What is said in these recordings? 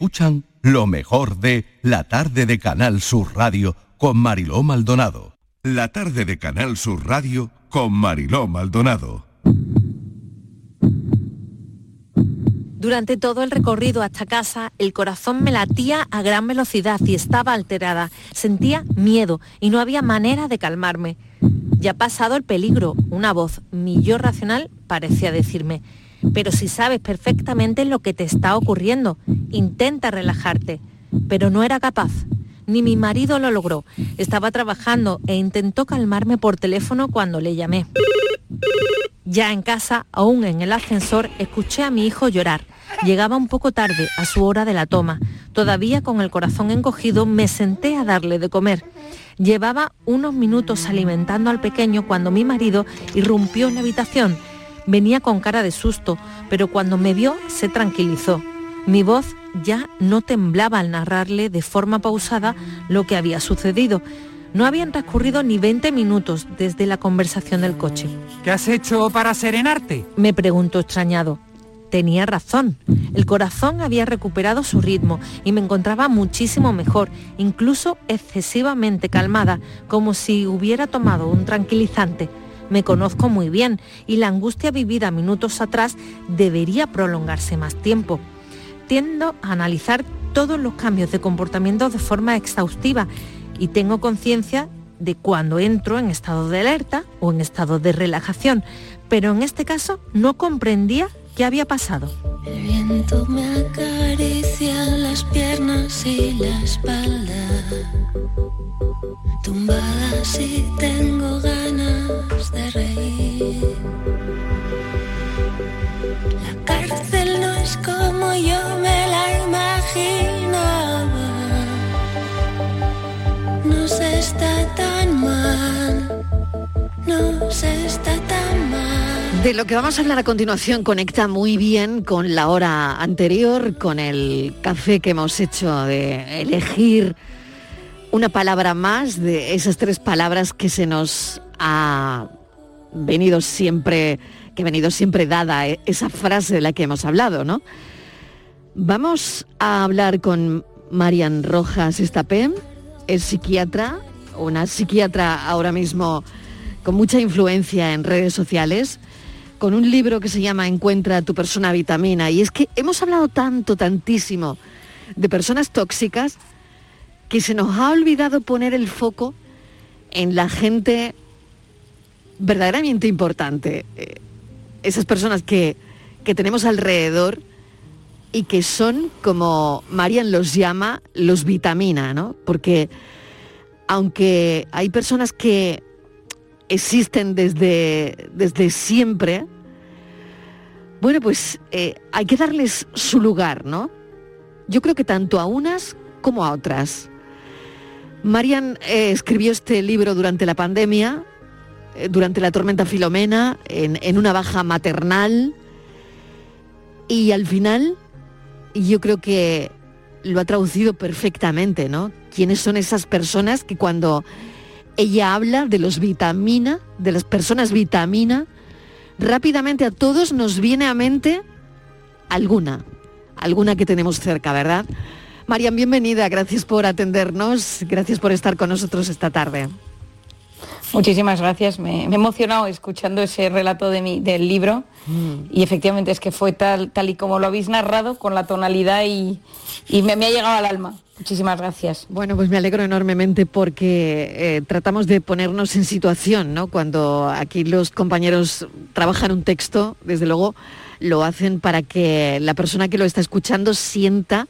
Escuchan lo mejor de La tarde de Canal Sur Radio con Mariló Maldonado. La tarde de Canal Sur Radio con Mariló Maldonado. Durante todo el recorrido hasta casa, el corazón me latía a gran velocidad y estaba alterada. Sentía miedo y no había manera de calmarme. Ya pasado el peligro, una voz, mi yo racional, parecía decirme. Pero si sabes perfectamente lo que te está ocurriendo, intenta relajarte. Pero no era capaz. Ni mi marido lo logró. Estaba trabajando e intentó calmarme por teléfono cuando le llamé. Ya en casa, aún en el ascensor, escuché a mi hijo llorar. Llegaba un poco tarde, a su hora de la toma. Todavía con el corazón encogido, me senté a darle de comer. Llevaba unos minutos alimentando al pequeño cuando mi marido irrumpió en la habitación. Venía con cara de susto, pero cuando me vio se tranquilizó. Mi voz ya no temblaba al narrarle de forma pausada lo que había sucedido. No habían transcurrido ni 20 minutos desde la conversación del coche. ¿Qué has hecho para serenarte? Me preguntó extrañado. Tenía razón. El corazón había recuperado su ritmo y me encontraba muchísimo mejor, incluso excesivamente calmada, como si hubiera tomado un tranquilizante. Me conozco muy bien y la angustia vivida minutos atrás debería prolongarse más tiempo. Tiendo a analizar todos los cambios de comportamiento de forma exhaustiva y tengo conciencia de cuando entro en estado de alerta o en estado de relajación, pero en este caso no comprendía qué había pasado. El viento me acaricia las piernas y la espalda. Tumbada si tengo ganas de reír. La cárcel no es como yo me la imaginaba. No se está tan mal. No se está tan mal. De lo que vamos a hablar a continuación conecta muy bien con la hora anterior, con el café que hemos hecho de elegir una palabra más de esas tres palabras que se nos ha venido siempre, que venido siempre dada eh, esa frase de la que hemos hablado, ¿no? Vamos a hablar con Marian Rojas Estapé, es psiquiatra, una psiquiatra ahora mismo con mucha influencia en redes sociales, con un libro que se llama Encuentra tu persona vitamina. Y es que hemos hablado tanto, tantísimo de personas tóxicas que se nos ha olvidado poner el foco en la gente verdaderamente importante. Eh, esas personas que, que tenemos alrededor y que son, como Marian los llama, los vitamina, ¿no? Porque aunque hay personas que existen desde, desde siempre, bueno, pues eh, hay que darles su lugar, ¿no? Yo creo que tanto a unas como a otras. Marian eh, escribió este libro durante la pandemia, durante la tormenta Filomena, en, en una baja maternal, y al final yo creo que lo ha traducido perfectamente, ¿no? ¿Quiénes son esas personas que cuando ella habla de los vitamina, de las personas vitamina, rápidamente a todos nos viene a mente alguna, alguna que tenemos cerca, ¿verdad? Marian, bienvenida, gracias por atendernos, gracias por estar con nosotros esta tarde. Muchísimas gracias. Me, me he emocionado escuchando ese relato de mi, del libro y efectivamente es que fue tal, tal y como lo habéis narrado, con la tonalidad y, y me, me ha llegado al alma. Muchísimas gracias. Bueno, pues me alegro enormemente porque eh, tratamos de ponernos en situación, ¿no? Cuando aquí los compañeros trabajan un texto, desde luego lo hacen para que la persona que lo está escuchando sienta,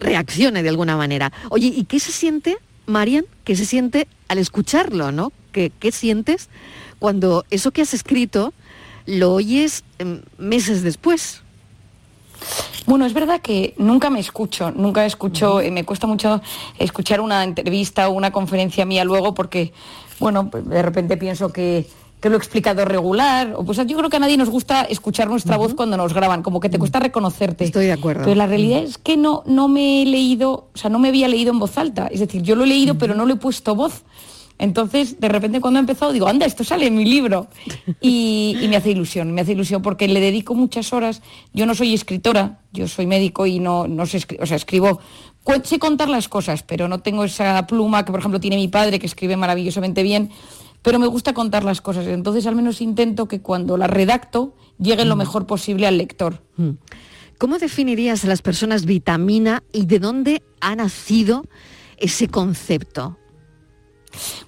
reaccione de alguna manera. Oye, ¿y qué se siente, Marian? ¿Qué se siente al escucharlo, no? ¿Qué, qué sientes cuando eso que has escrito lo oyes em, meses después? Bueno, es verdad que nunca me escucho, nunca escucho, eh, me cuesta mucho escuchar una entrevista o una conferencia mía luego porque, bueno, pues de repente pienso que, que lo he explicado regular, o pues yo creo que a nadie nos gusta escuchar nuestra voz cuando nos graban, como que te cuesta reconocerte. Estoy de acuerdo. Pero la realidad es que no, no me he leído, o sea, no me había leído en voz alta, es decir, yo lo he leído pero no le he puesto voz. Entonces, de repente cuando he empezado, digo, anda, esto sale en mi libro. Y, me hace ilusión, me hace ilusión porque le dedico muchas horas. Yo no soy escritora, yo soy médico y no, no sé, o sea, escribo, sé contar las cosas, pero no tengo esa pluma que, por ejemplo, tiene mi padre, que escribe maravillosamente bien, pero me gusta contar las cosas. Entonces, al menos intento que cuando las redacto, lleguen lo mm. mejor posible al lector. Mm. ¿Cómo definirías a las personas vitamina y de dónde ha nacido ese concepto?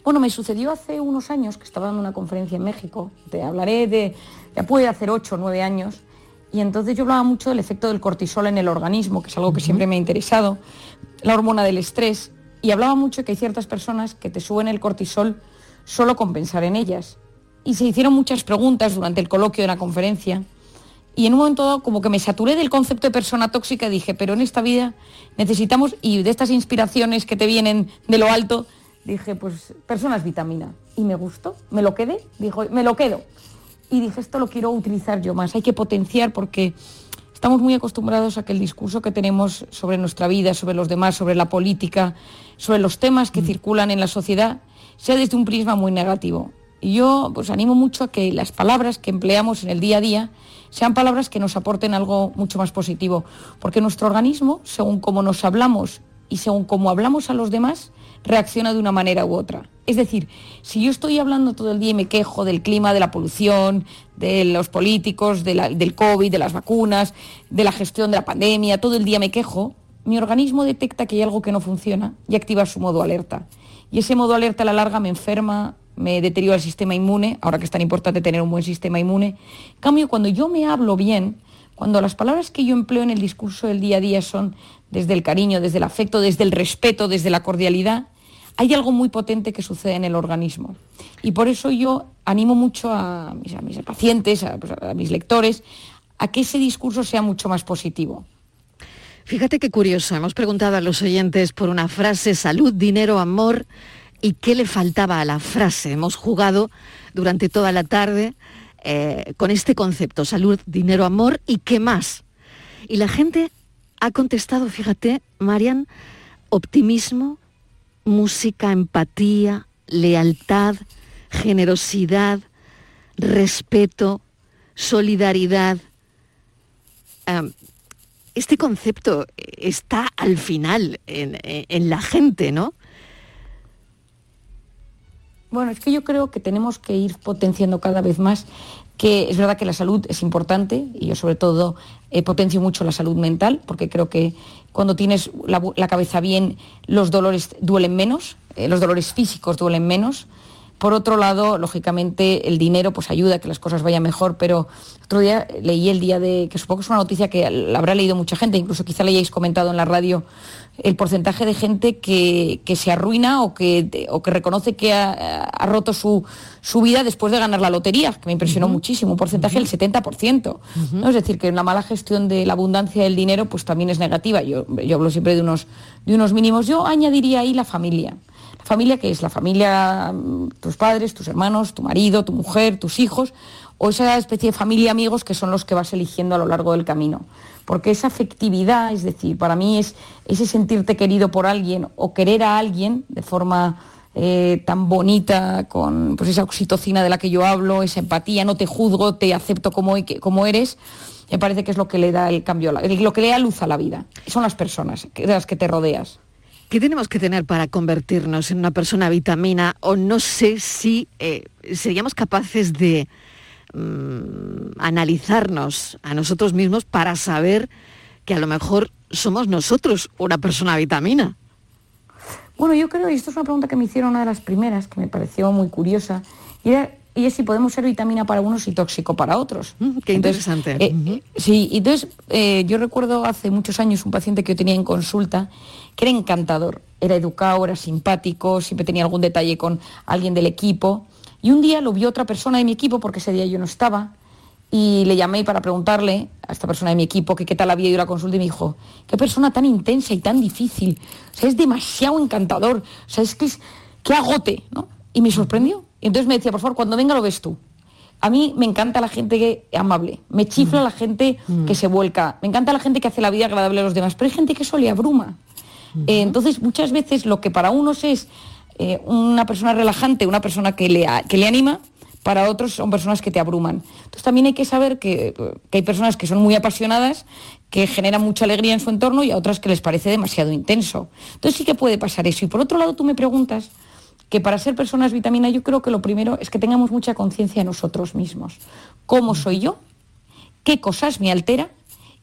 Bueno, me sucedió hace unos años que estaba dando una conferencia en México, te hablaré de, ya puede hacer ocho o nueve años, y entonces yo hablaba mucho del efecto del cortisol en el organismo, que es algo que siempre me ha interesado, la hormona del estrés, y hablaba mucho que hay ciertas personas que te suben el cortisol solo con pensar en ellas. Y se hicieron muchas preguntas durante el coloquio de la conferencia, y en un momento dado como que me saturé del concepto de persona tóxica y dije, pero en esta vida necesitamos, y de estas inspiraciones que te vienen de lo alto, dije, pues personas vitamina. Y me gustó, me lo quedé, dijo, me lo quedo. Y dije, esto lo quiero utilizar yo más, hay que potenciar porque estamos muy acostumbrados a que el discurso que tenemos sobre nuestra vida, sobre los demás, sobre la política, sobre los temas que mm. circulan en la sociedad, sea desde un prisma muy negativo. Y yo pues animo mucho a que las palabras que empleamos en el día a día sean palabras que nos aporten algo mucho más positivo, porque nuestro organismo, según cómo nos hablamos y según cómo hablamos a los demás, reacciona de una manera u otra. Es decir, si yo estoy hablando todo el día y me quejo del clima, de la polución, de los políticos, del COVID, de las vacunas, de la gestión de la pandemia, todo el día me quejo, mi organismo detecta que hay algo que no funciona y activa su modo alerta. Y ese modo alerta a la larga me enferma, me deteriora el sistema inmune, ahora que es tan importante tener un buen sistema inmune. En cambio, cuando yo me hablo bien, cuando las palabras que yo empleo en el discurso del día a día son desde el cariño, desde el afecto, desde el respeto, desde la cordialidad, hay algo muy potente que sucede en el organismo. Y por eso yo animo mucho a mis, pacientes, pues, a, mis lectores, a que ese discurso sea mucho más positivo. Fíjate qué curioso, hemos preguntado a los oyentes por una frase, salud, dinero, amor, y qué le faltaba a la frase. Hemos jugado durante toda la tarde eh, con este concepto, salud, dinero, amor, y qué más. Y la gente ha contestado, fíjate, Marian, optimismo, música, empatía, lealtad, generosidad, respeto, solidaridad. este concepto está al final en, la gente, ¿no? Bueno, es que yo creo que tenemos que ir potenciando cada vez más que es verdad que la salud es importante y yo sobre todo eh, potencio mucho la salud mental porque creo que cuando tienes la, cabeza bien los dolores duelen menos, eh, los dolores físicos duelen menos. Por otro lado, lógicamente, el dinero pues ayuda a que las cosas vayan mejor, pero otro día leí el día de, que supongo que es una noticia que la habrá leído mucha gente, incluso quizá le hayáis comentado en la radio, el porcentaje de gente que, se arruina o que, o que reconoce que ha, roto su, su, vida después de ganar la lotería, que me impresionó muchísimo, un porcentaje del 70%. ¿no? Es decir, que la mala gestión de la abundancia del dinero pues también es negativa. Yo, yo hablo siempre de unos, de unos mínimos. Yo añadiría ahí la familia. Familia que es la familia, tus padres, tus hermanos, tu marido, tu mujer, tus hijos, o esa especie de familia amigos que son los que vas eligiendo a lo largo del camino porque esa afectividad, es decir, para mí es ese sentirte querido por alguien o querer a alguien de forma eh, tan bonita, con pues esa oxitocina de la que yo hablo, esa empatía, no te juzgo, te acepto como, como eres, me parece que es lo que le da el cambio, lo que le da luz a la vida. Son las personas de las que te rodeas. ¿Qué tenemos que tener para convertirnos en una persona vitamina? O no sé si eh, seríamos capaces de, Mm, analizarnos a nosotros mismos para saber que a lo mejor somos nosotros una persona vitamina. Bueno, yo creo, y esto es una pregunta que me hicieron una de las primeras, que me pareció muy curiosa, y, es si podemos ser vitamina para unos y tóxico para otros. Mm, qué interesante. Eh, sí, entonces eh, yo recuerdo hace muchos años un paciente que yo tenía en consulta, que era encantador, era educado, era simpático, siempre tenía algún detalle con alguien del equipo, y un día lo vio otra persona de mi equipo, porque ese día yo no estaba, y le llamé para preguntarle a esta persona de mi equipo que qué tal había ido la consulta y me dijo, qué persona tan intensa y tan difícil, o sea, es demasiado encantador, o sea, es que es, que agote, ¿no? Y me sorprendió. Y entonces me decía, por favor, cuando venga lo ves tú. A mí me encanta la gente que, amable, me chifla la gente que se vuelca, me encanta la gente que hace la vida agradable a los demás, pero hay gente que eso le abruma. Eh, entonces, muchas veces lo que para unos es eh, una persona relajante, una persona que le, que le anima, para otros son personas que te abruman. Entonces también hay que saber que, que, hay personas que son muy apasionadas, que generan mucha alegría en su entorno y a otras que les parece demasiado intenso. Entonces sí que puede pasar eso. Y por otro lado tú me preguntas que para ser personas vitamina yo creo que lo primero es que tengamos mucha conciencia de nosotros mismos. ¿Cómo soy yo? ¿Qué cosas me altera?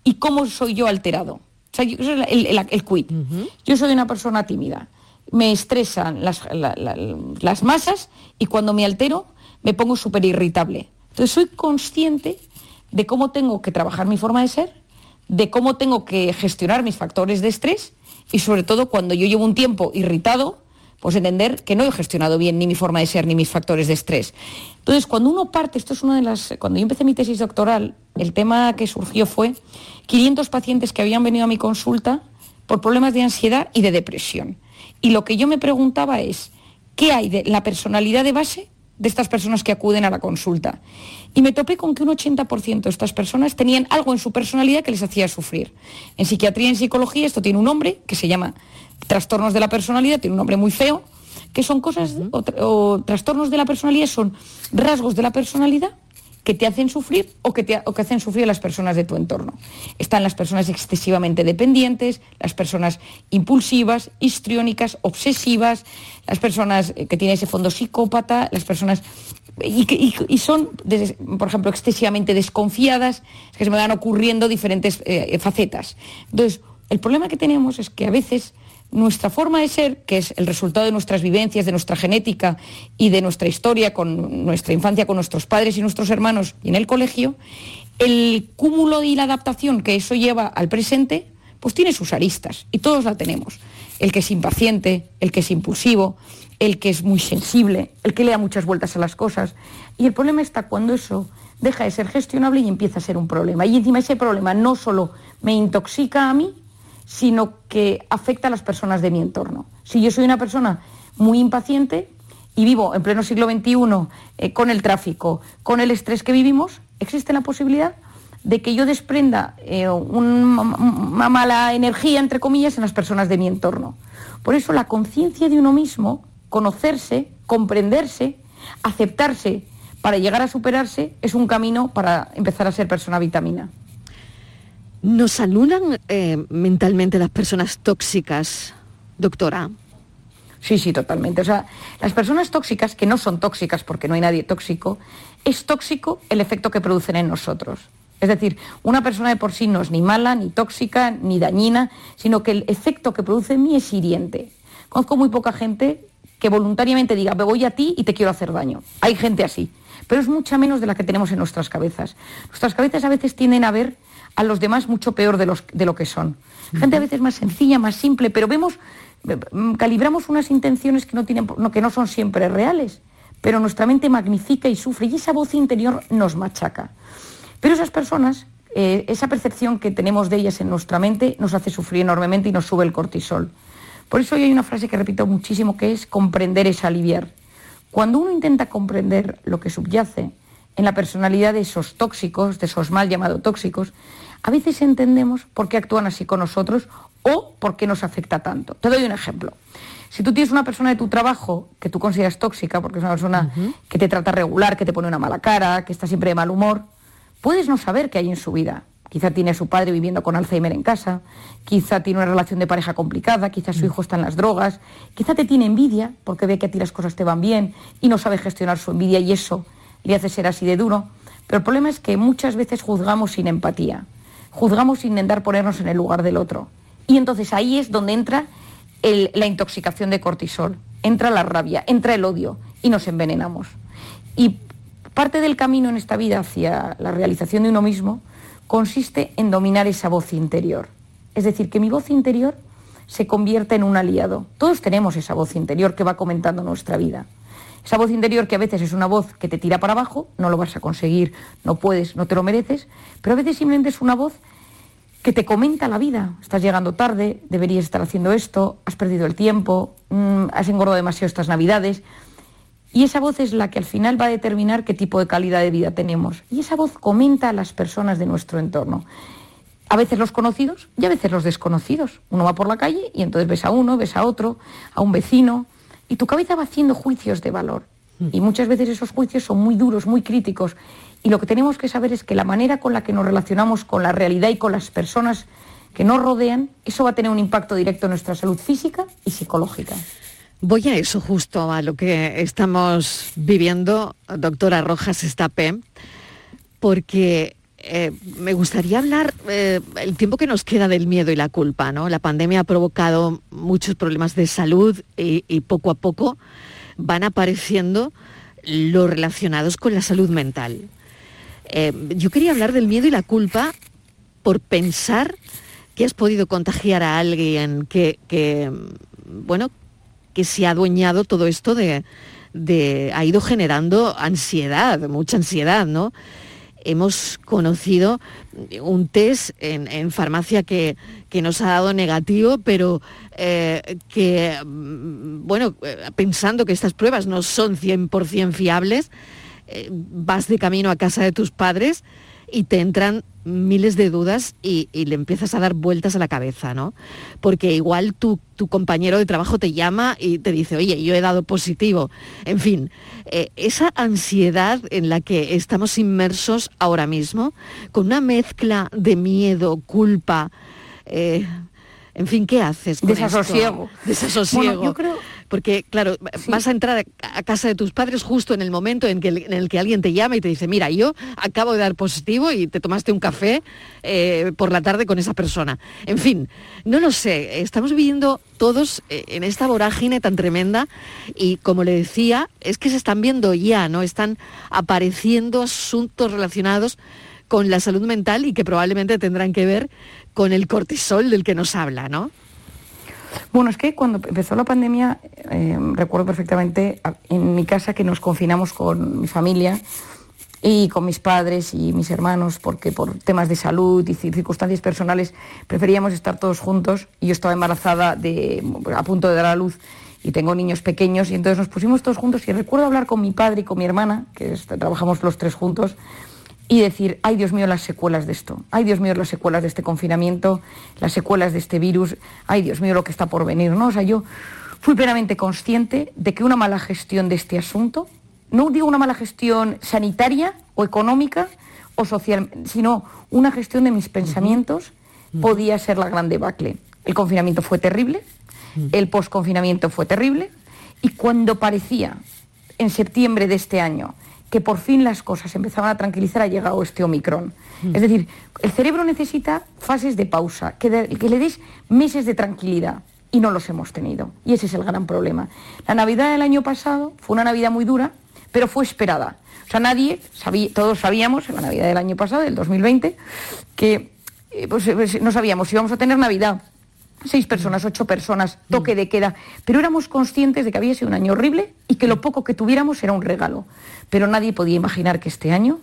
¿Y cómo soy yo alterado? O sea, yo, el, quid. Yo soy una persona tímida. Me estresan las, la, la, las masas y cuando me altero me pongo súper irritable. Entonces soy consciente de cómo tengo que trabajar mi forma de ser, de cómo tengo que gestionar mis factores de estrés y sobre todo cuando yo llevo un tiempo irritado, pues entender que no he gestionado bien ni mi forma de ser ni mis factores de estrés. Entonces, cuando uno parte, esto es una de las... Cuando yo empecé mi tesis doctoral, el tema que surgió fue 500 pacientes que habían venido a mi consulta por problemas de ansiedad y de depresión. Y lo que yo me preguntaba es, ¿qué hay de la personalidad de base de estas personas que acuden a la consulta? Y me topé con que un 80% de estas personas tenían algo en su personalidad que les hacía sufrir. En psiquiatría y en psicología esto tiene un nombre que se llama trastornos de la personalidad, tiene un nombre muy feo, que son cosas, uh -huh. o, o, trastornos de la personalidad son rasgos de la personalidad que te hacen sufrir o que, te, o que hacen sufrir a las personas de tu entorno. Están las personas excesivamente dependientes, las personas impulsivas, histriónicas, obsesivas, las personas que tienen ese fondo psicópata, las personas y, y, y, son, por ejemplo, excesivamente desconfiadas, es que se me van ocurriendo diferentes eh, facetas. Entonces, el problema que tenemos es que a veces nuestra forma de ser, que es el resultado de nuestras vivencias, de nuestra genética y de nuestra historia con nuestra infancia, con nuestros padres y nuestros hermanos y en el colegio, el cúmulo y la adaptación que eso lleva al presente, pues tiene sus aristas y todos la tenemos. El que es impaciente, el que es impulsivo, el que es muy sensible, el que le da muchas vueltas a las cosas. Y el problema está cuando eso deja de ser gestionable y empieza a ser un problema. Y encima ese problema no solo me intoxica a mí, sino que afecta a las personas de mi entorno. Si yo soy una persona muy impaciente y vivo en pleno siglo XXI eh, con el tráfico, con el estrés que vivimos, existe la posibilidad de que yo desprenda eh, un, una mala energía, entre comillas, en las personas de mi entorno. Por eso la conciencia de uno mismo, conocerse, comprenderse, aceptarse para llegar a superarse, es un camino para empezar a ser persona vitamina. ¿Nos anulan eh, mentalmente las personas tóxicas, doctora? Sí, sí, totalmente. O sea, las personas tóxicas, que no son tóxicas porque no hay nadie tóxico, es tóxico el efecto que producen en nosotros. Es decir, una persona de por sí no es ni mala, ni tóxica, ni dañina, sino que el efecto que produce en mí es hiriente. Conozco muy poca gente que voluntariamente diga, me voy a ti y te quiero hacer daño. Hay gente así, pero es mucha menos de la que tenemos en nuestras cabezas. Nuestras cabezas a veces tienden a ver a los demás mucho peor de, los, de lo que son. Gente a veces más sencilla, más simple, pero vemos, calibramos unas intenciones que no, tienen, que no son siempre reales, pero nuestra mente magnifica y sufre y esa voz interior nos machaca. Pero esas personas, eh, esa percepción que tenemos de ellas en nuestra mente nos hace sufrir enormemente y nos sube el cortisol. Por eso hoy hay una frase que repito muchísimo que es comprender es aliviar. Cuando uno intenta comprender lo que subyace en la personalidad de esos tóxicos, de esos mal llamados tóxicos, a veces entendemos por qué actúan así con nosotros o por qué nos afecta tanto. Te doy un ejemplo. Si tú tienes una persona de tu trabajo que tú consideras tóxica, porque es una persona uh -huh. que te trata regular, que te pone una mala cara, que está siempre de mal humor, puedes no saber qué hay en su vida. Quizá tiene a su padre viviendo con Alzheimer en casa, quizá tiene una relación de pareja complicada, quizá su hijo está en las drogas, quizá te tiene envidia porque ve que a ti las cosas te van bien y no sabe gestionar su envidia y eso le hace ser así de duro. Pero el problema es que muchas veces juzgamos sin empatía, juzgamos sin intentar ponernos en el lugar del otro. Y entonces ahí es donde entra la intoxicación de cortisol, entra la rabia, entra el odio y nos envenenamos. Y parte del camino en esta vida hacia la realización de uno mismo consiste en dominar esa voz interior. Es decir, que mi voz interior se convierta en un aliado. Todos tenemos esa voz interior que va comentando nuestra vida. Esa voz interior que a veces es una voz que te tira para abajo, no lo vas a conseguir, no puedes, no te lo mereces, pero a veces simplemente es una voz que te comenta la vida. Estás llegando tarde, deberías estar haciendo esto, has perdido el tiempo, mmm, has engordado demasiado estas navidades. Y esa voz es la que al final va a determinar qué tipo de calidad de vida tenemos. Y esa voz comenta a las personas de nuestro entorno. A veces los conocidos y a veces los desconocidos. Uno va por la calle y entonces ves a uno, ves a otro, a un vecino, y tu cabeza va haciendo juicios de valor. Y muchas veces esos juicios son muy duros, muy críticos. Y lo que tenemos que saber es que la manera con la que nos relacionamos con la realidad y con las personas que nos rodean, eso va a tener un impacto directo en nuestra salud física y psicológica. Voy a eso justo, a lo que estamos viviendo, doctora Rojas Estapé, porque eh, me gustaría hablar eh, el tiempo que nos queda del miedo y la culpa, ¿no? La pandemia ha provocado muchos problemas de salud y, poco a poco van apareciendo los relacionados con la salud mental. Eh, yo quería hablar del miedo y la culpa por pensar que has podido contagiar a alguien que, que, bueno, que se ha adueñado todo esto de, de, ha ido generando ansiedad, mucha ansiedad, ¿no? Hemos conocido un test en, farmacia que, que, nos ha dado negativo, pero eh, que, mm, bueno, eh, pensando que estas pruebas no son 100% fiables, eh, vas de camino a casa de tus padres y te entran miles de dudas y, y, le empiezas a dar vueltas a la cabeza, ¿no? Porque igual tu, tu, compañero de trabajo te llama y te dice, oye, yo he dado positivo. En fin, eh, esa ansiedad en la que estamos inmersos ahora mismo, con una mezcla de miedo, culpa, eh, en fin, ¿qué haces? Con Desasosiego. Esto? Desasosiego. Bueno, yo creo... Porque, claro, sí. vas a entrar a casa de tus padres justo en el momento en, que, en el que alguien te llama y te dice, mira, yo acabo de dar positivo y te tomaste un café eh, por la tarde con esa persona. En fin, no lo sé, estamos viviendo todos eh, en esta vorágine tan tremenda y, como le decía, es que se están viendo ya, ¿no? Están apareciendo asuntos relacionados con la salud mental y que probablemente tendrán que ver con el cortisol del que nos habla, ¿no? Bueno, es que cuando empezó la pandemia, eh, recuerdo perfectamente en mi casa que nos confinamos con mi familia y con mis padres y mis hermanos, porque por temas de salud y circunstancias personales preferíamos estar todos juntos. Y yo estaba embarazada de, a punto de dar a luz y tengo niños pequeños y entonces nos pusimos todos juntos y recuerdo hablar con mi padre y con mi hermana, que trabajamos los tres juntos, y decir, ay Dios mío, las secuelas de esto, ay Dios mío, las secuelas de este confinamiento, las secuelas de este virus, ay Dios mío, lo que está por venir, ¿no? O sea, yo fui plenamente consciente de que una mala gestión de este asunto, no digo una mala gestión sanitaria o económica o social, sino una gestión de mis pensamientos, uh -huh. podía ser la gran debacle. El confinamiento fue terrible, uh -huh. el posconfinamiento fue terrible, y cuando parecía, en septiembre de este año, que por fin las cosas empezaban a tranquilizar, ha llegado este Omicron. Mm. Es decir, el cerebro necesita fases de pausa, que, de, que le des meses de tranquilidad y no los hemos tenido. Y ese es el gran problema. La Navidad del año pasado fue una Navidad muy dura, pero fue esperada. O sea, nadie, sabía, todos sabíamos en la Navidad del año pasado, del 2020, que eh, pues, pues, no sabíamos si íbamos a tener Navidad. Seis personas, ocho personas, toque de queda, pero éramos conscientes de que había sido un año horrible y que lo poco que tuviéramos era un regalo. Pero nadie podía imaginar que este año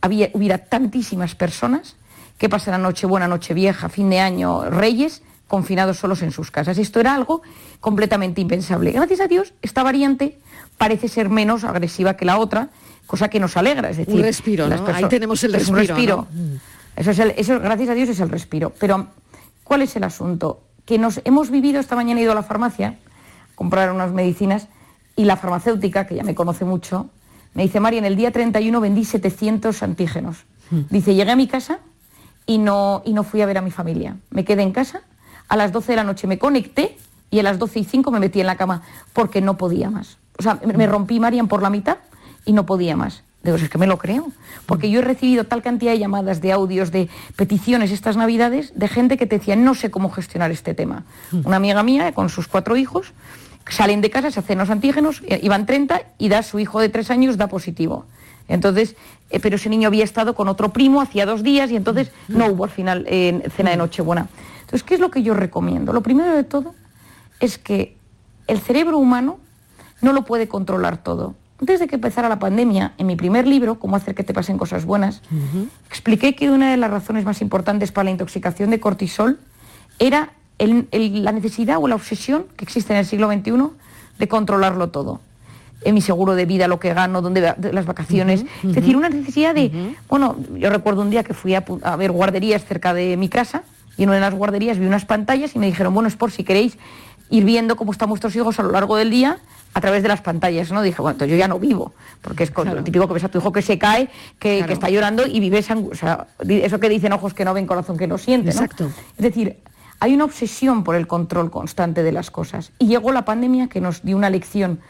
había, hubiera tantísimas personas que pasaran Nochebuena, Nochevieja, fin de año, Reyes, confinados solos en sus casas. Esto era algo completamente impensable. Gracias a Dios, esta variante parece ser menos agresiva que la otra, cosa que nos alegra. Es decir, un respiro, ¿no? Ahí tenemos el respiro. Es un respiro. ¿no? Eso es el, eso, gracias a Dios es el respiro. Pero, ¿cuál es el asunto? Que nos hemos vivido, esta mañana he ido a la farmacia a comprar unas medicinas y la farmacéutica, que ya me conoce mucho, me dice, María, en el día 31 vendí 700 antígenos. Mm. Dice, llegué a mi casa y no, y no fui a ver a mi familia. Me quedé en casa, a las 12 de la noche me conecté y a las 12 y 5 me metí en la cama porque no podía más. O sea, me rompí, Marian, por la mitad y no podía más. Digo, es que me lo creo. Porque yo he recibido tal cantidad de llamadas, de audios, de peticiones estas navidades de gente que te decía, no sé cómo gestionar este tema. Una amiga mía con sus cuatro hijos salen de casa, se hacen los antígenos, iban 30 y da su hijo de tres años, da positivo. Entonces, eh, pero ese niño había estado con otro primo hacía dos días y entonces no hubo al final eh, cena de Nochebuena. Entonces, ¿qué es lo que yo recomiendo? Lo primero de todo es que el cerebro humano no lo puede controlar todo. Antes de que empezara la pandemia, en mi primer libro, Cómo hacer que te pasen cosas buenas, uh -huh. expliqué que una de las razones más importantes para la intoxicación de cortisol era el, el, la necesidad o la obsesión que existe en el siglo XXI de controlarlo todo. En mi seguro de vida, lo que gano, dónde las vacaciones. Uh -huh. Es decir, una necesidad de... Uh -huh. Bueno, yo recuerdo un día que fui a, a ver guarderías cerca de mi casa y en una de las guarderías vi unas pantallas y me dijeron, bueno, es por si queréis ir viendo cómo están vuestros hijos a lo largo del día a través de las pantallas, ¿no? Dije, bueno, entonces yo ya no vivo, porque es con, lo típico que ves a tu hijo que se cae, que, que está llorando y vives, o sea, eso que dicen ojos que no ven, corazón que no siente, ¿no? Exacto. Es decir, hay una obsesión por el control constante de las cosas. Y llegó la pandemia que nos dio una lección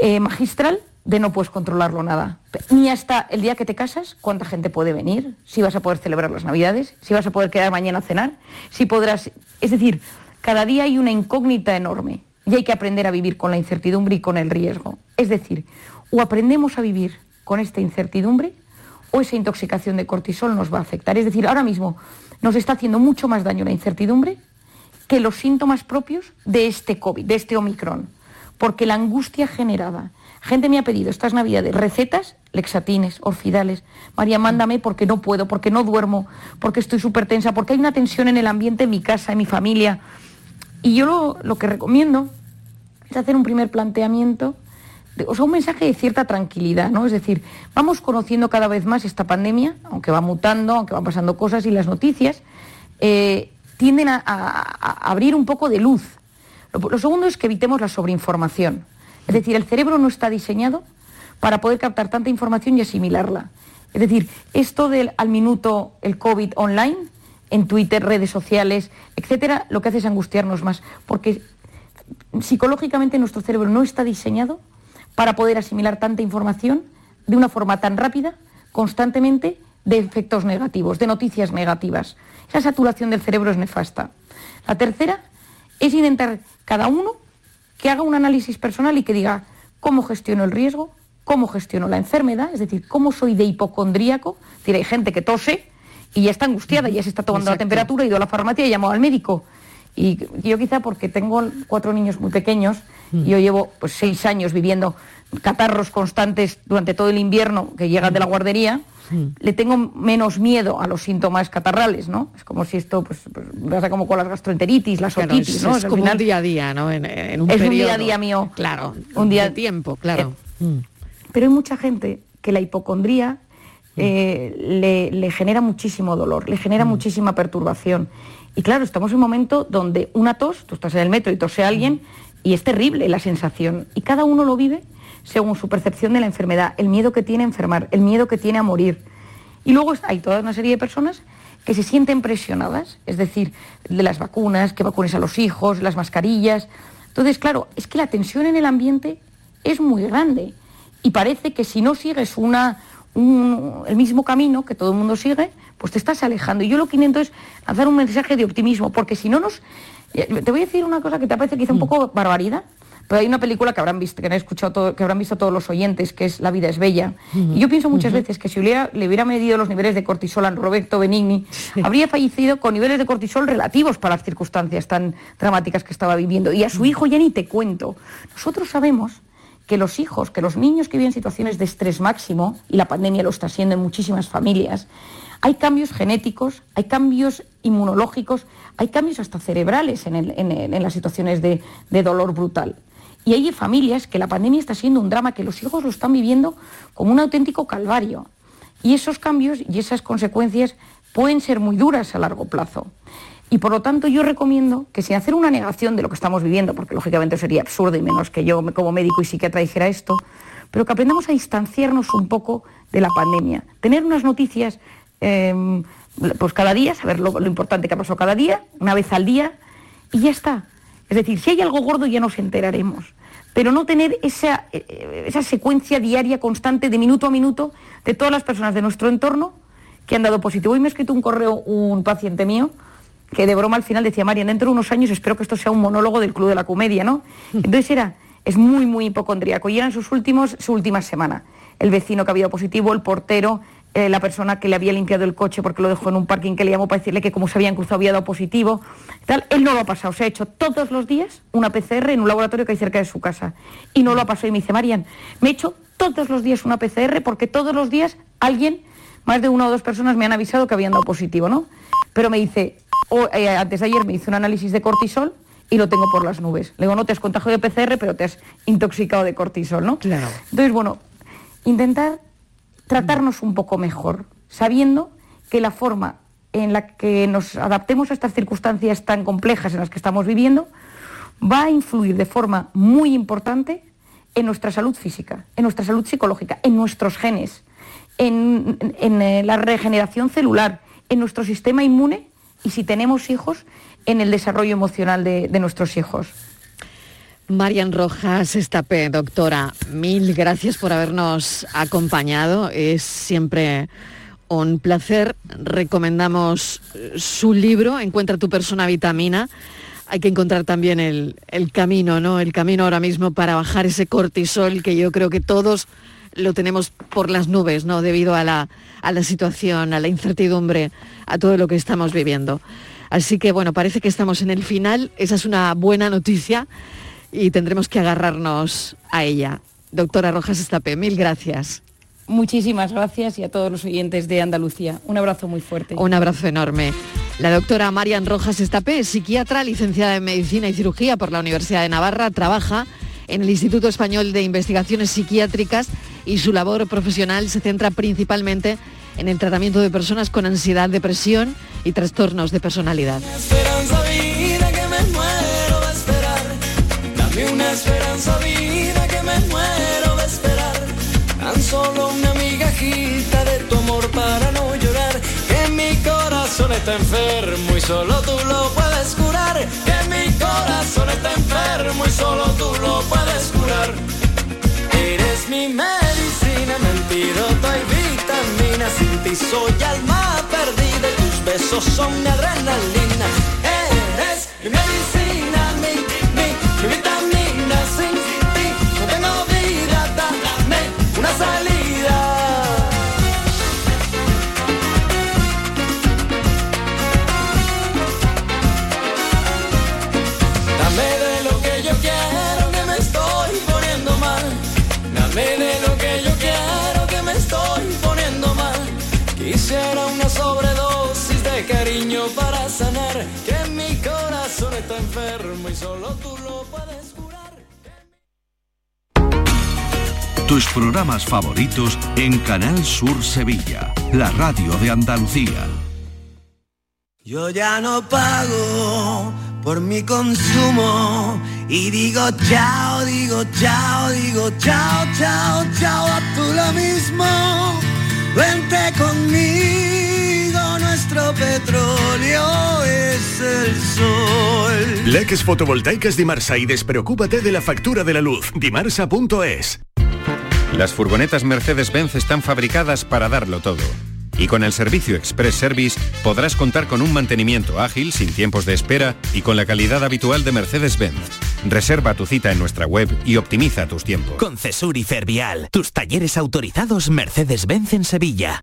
eh, magistral de no puedes controlarlo nada. Ni hasta el día que te casas, cuánta gente puede venir, si vas a poder celebrar las Navidades, si vas a poder quedar mañana a cenar, si podrás... Es decir, cada día hay una incógnita enorme y hay que aprender a vivir con la incertidumbre y con el riesgo. Es decir, o aprendemos a vivir con esta incertidumbre o esa intoxicación de cortisol nos va a afectar. Es decir, ahora mismo nos está haciendo mucho más daño la incertidumbre que los síntomas propios de este COVID, de este Omicron, porque la angustia generada Gente me ha pedido estas navidades recetas, lexatines, orfidales. María, mándame porque no puedo, porque no duermo, porque estoy súper tensa, porque hay una tensión en el ambiente, en mi casa, en mi familia. Y yo lo, que recomiendo es hacer un primer planteamiento, o sea, un mensaje de cierta tranquilidad, ¿no? Es decir, vamos conociendo cada vez más esta pandemia, aunque va mutando, aunque van pasando cosas y las noticias eh, tienden a, abrir un poco de luz. lo segundo es que evitemos la sobreinformación. Es decir, el cerebro no está diseñado para poder captar tanta información y asimilarla. Es decir, esto del al minuto el COVID online, en Twitter, redes sociales, etcétera, lo que hace es angustiarnos más, porque psicológicamente nuestro cerebro no está diseñado para poder asimilar tanta información de una forma tan rápida, constantemente, de efectos negativos, de noticias negativas. Esa saturación del cerebro es nefasta. La tercera es intentar cada uno que haga un análisis personal y que diga cómo gestiono el riesgo, cómo gestiono la enfermedad, es decir, cómo soy de hipocondríaco. Es decir, hay gente que tose y ya está angustiada, ya se está tomando la temperatura, ha ido a la farmacia y ha llamado al médico. Y yo quizá porque tengo cuatro niños muy pequeños y yo llevo pues, seis años viviendo catarros constantes durante todo el invierno que llegan de la guardería, le tengo menos miedo a los síntomas catarrales, ¿no? Es como si esto, pues, pues pasa como con las gastroenteritis, las otitis, ¿no? Es, como un día a día, ¿no? En, un es un día a día mío. Claro, un día de tiempo, claro. Eh, mm. Pero hay mucha gente que la hipocondría mm. Eh, le, genera muchísimo dolor, le genera mm. muchísima perturbación. Y claro, estamos en un momento donde una tos, tú estás en el metro y tose a alguien, y es terrible la sensación. Y cada uno lo vive según su percepción de la enfermedad, el miedo que tiene a enfermar, el miedo que tiene a morir. Y luego hay toda una serie de personas que se sienten presionadas, es decir, de las vacunas, que vacunes a los hijos, las mascarillas. Entonces, claro, es que la tensión en el ambiente es muy grande y parece que si no sigues una, el mismo camino que todo el mundo sigue, pues te estás alejando. Y yo lo que intento es hacer un mensaje de optimismo, porque si no nos... Te voy a decir una cosa que te parece quizá un mm. poco barbaridad, pero hay una película que habrán visto, que han escuchado que habrán visto todos los oyentes, que es La vida es bella. Y yo pienso muchas veces que si le hubiera medido los niveles de cortisol a Roberto Benigni, habría fallecido con niveles de cortisol relativos para las circunstancias tan dramáticas que estaba viviendo. Y a su hijo ya ni te cuento. Nosotros sabemos que los hijos, que los niños que viven situaciones de estrés máximo, y la pandemia lo está haciendo en muchísimas familias, hay cambios genéticos, hay cambios inmunológicos, hay cambios hasta cerebrales en, las situaciones de dolor brutal. Y hay familias que la pandemia está siendo un drama, que los hijos lo están viviendo como un auténtico calvario. Y esos cambios y esas consecuencias pueden ser muy duras a largo plazo. Y por lo tanto yo recomiendo que sin hacer una negación de lo que estamos viviendo, porque lógicamente sería absurdo y menos que yo como médico y psiquiatra dijera esto, pero que aprendamos a distanciarnos un poco de la pandemia. Tener unas noticias em, pues cada día, saber lo, lo importante que ha pasado cada día, una vez al día, y ya está. Es decir, si hay algo gordo ya nos enteraremos, pero no tener esa, eh, esa secuencia diaria constante de minuto a minuto de todas las personas de nuestro entorno que han dado positivo. Hoy me ha escrito un correo un paciente mío que de broma al final decía, Marian, dentro de unos años espero que esto sea un monólogo del Club de la Comedia, ¿no? Entonces era, es muy, muy hipocondríaco y eran sus últimos, su última semana. El vecino que había positivo, el portero, eh, la persona que le había limpiado el coche porque lo dejó en un parking que le llamó para decirle que como se habían cruzado había dado positivo. Tal. Él no lo ha pasado, se ha hecho todos los días una PCR en un laboratorio que hay cerca de su casa. Y no lo ha pasado. Y me dice, Marian, me he hecho todos los días una PCR porque todos los días alguien, más de una o dos personas me han avisado que habían dado positivo, ¿no? Pero me dice, eh, antes de ayer me hice un análisis de cortisol y lo tengo por las nubes. Le digo, no te has contagiado de PCR, pero te has intoxicado de cortisol, ¿no? Claro. Entonces, bueno, intentar tratarnos un poco mejor, sabiendo que la forma en la que nos adaptemos a estas circunstancias tan complejas en las que estamos viviendo va a influir de forma muy importante en nuestra salud física, en nuestra salud psicológica, en nuestros genes, en, eh, la regeneración celular, en nuestro sistema inmune y si tenemos hijos, en el desarrollo emocional de, nuestros hijos. Marian Rojas Estape, doctora, mil gracias por habernos acompañado. Es siempre un placer. Recomendamos su libro, Encuentra tu persona vitamina. Hay que encontrar también el, camino, ¿no? El camino ahora mismo para bajar ese cortisol que yo creo que todos lo tenemos por las nubes, ¿no? Debido a la, a la situación, a la incertidumbre, a todo lo que estamos viviendo. Así que bueno, parece que estamos en el final. Esa es una buena noticia y tendremos que agarrarnos a ella. Doctora Rojas Estape, mil gracias. Muchísimas gracias y a todos los oyentes de Andalucía. Un abrazo muy fuerte. Un abrazo enorme. La doctora Marian Rojas Estapé, psiquiatra, licenciada en Medicina y Cirugía por la Universidad de Navarra, trabaja en el Instituto Español de Investigaciones Psiquiátricas y su labor profesional se centra principalmente en el tratamiento de personas con ansiedad, depresión y trastornos de personalidad. Solo una migajita de tu amor para no llorar. Que mi corazón está enfermo y solo tú lo puedes curar. Que mi corazón está enfermo y solo tú lo puedes curar. Eres mi medicina, antídoto y vitamina. Sin ti soy alma perdida tus besos son mi adrenalina. Eres mi medicina, enfermo y solo tú lo puedes curar. Tus programas favoritos en Canal Sur Sevilla, la radio de Andalucía. Yo ya no pago por mi consumo y digo chao, digo chao, digo chao, chao, chao, a tú lo mismo. Vente conmigo nuestro petróleo es el sol. Leques fotovoltaicas Dimarsa y despreocúpate de la factura de la luz. Dimarsa.es. Las furgonetas Mercedes-Benz están fabricadas para darlo todo. Y con el servicio Express Service podrás contar con un mantenimiento ágil, sin tiempos de espera y con la calidad habitual de Mercedes-Benz. Reserva tu cita en nuestra web y optimiza tus tiempos. Con Cesur y Fervial, tus talleres autorizados Mercedes-Benz en Sevilla.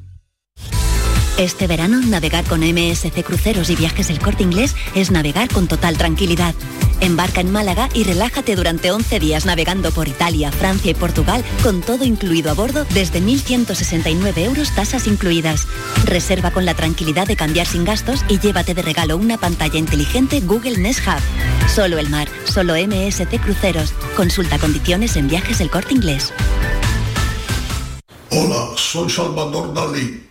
Este verano, navegar con MSC Cruceros y Viajes El Corte Inglés es navegar con total tranquilidad. Embarca en Málaga y relájate durante 11 días navegando por Italia, Francia y Portugal con todo incluido a bordo desde 1.169 euros tasas incluidas. Reserva con la tranquilidad de cambiar sin gastos y llévate de regalo una pantalla inteligente Google Nest Hub. Solo el mar, solo MSC Cruceros. Consulta condiciones en Viajes El Corte Inglés. Hola, soy Salvador Dalí.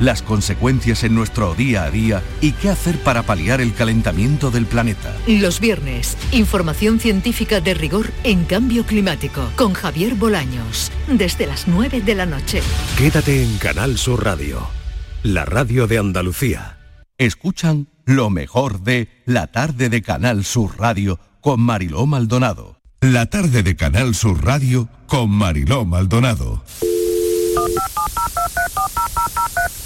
las consecuencias en nuestro día a día y qué hacer para paliar el calentamiento del planeta. Los viernes, información científica de rigor en cambio climático con Javier Bolaños, desde las 9 de la noche. Quédate en Canal Sur Radio la radio de Andalucía. Escuchan lo mejor de La tarde de Canal Sur Radio con Mariló Maldonado. La tarde de Canal Sur Radio con Mariló Maldonado.